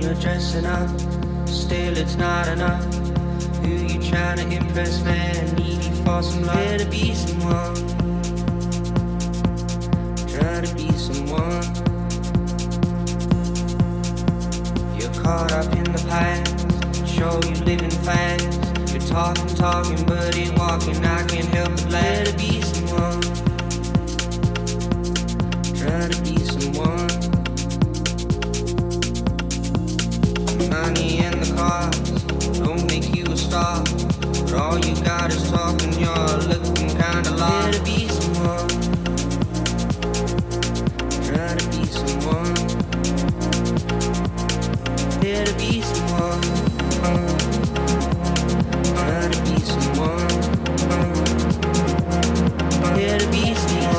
dressing up, still it's not enough. Who you trying to impress, man? Needy for some love. Here to be someone. Try to be someone. You're caught up in the past. Show you living fast. You're talking, talking, but ain't walking. I can't help but let it be someone. Try to be someone. Money and the cars don't make you a star. But all you got is talking, you're looking kinda lost. Try to be someone. Try to be someone. Try to be someone. Try to be someone. Try to be someone.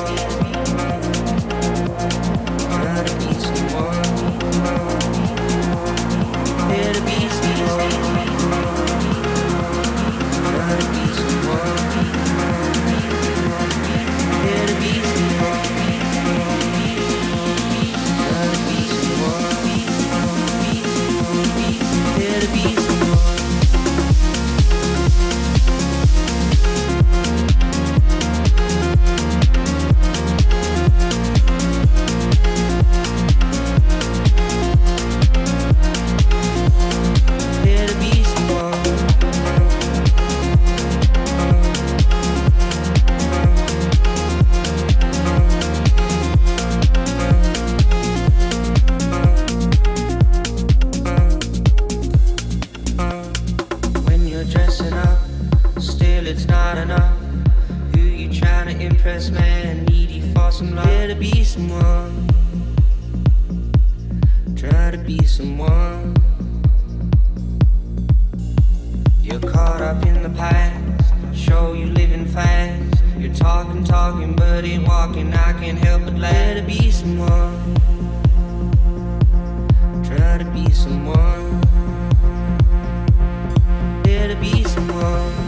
To man? Needy for some love. Here to be someone. Try to be someone. You're caught up in the past. Show you living fast. You're talking, talking, but ain't walking. I can't help but let it be someone. Try to be someone. Here to be someone.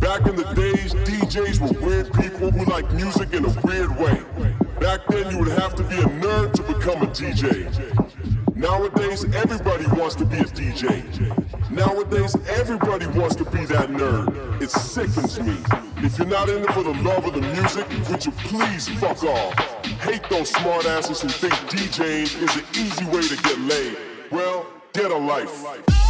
Back in the days, DJs were weird people who like music in a weird way. Back then, you would have to be a nerd to become a DJ. Nowadays, everybody wants to be a DJ. Nowadays, everybody wants to be that nerd. It sickens me. If you're not in it for the love of the music, would you please fuck off? Hate those smartasses who think DJing is an easy way to get laid. Well, get a life.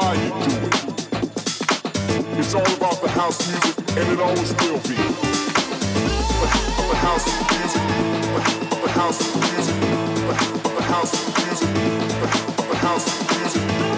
why you do it. It's all about the house music, and it always will be. The, house music, the, house music, the, house music, the house music.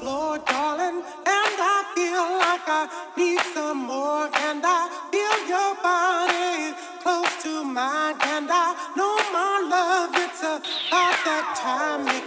floor, darling, and I feel like I need some more. And I feel your body close to mine, and I know my love, it's about that time.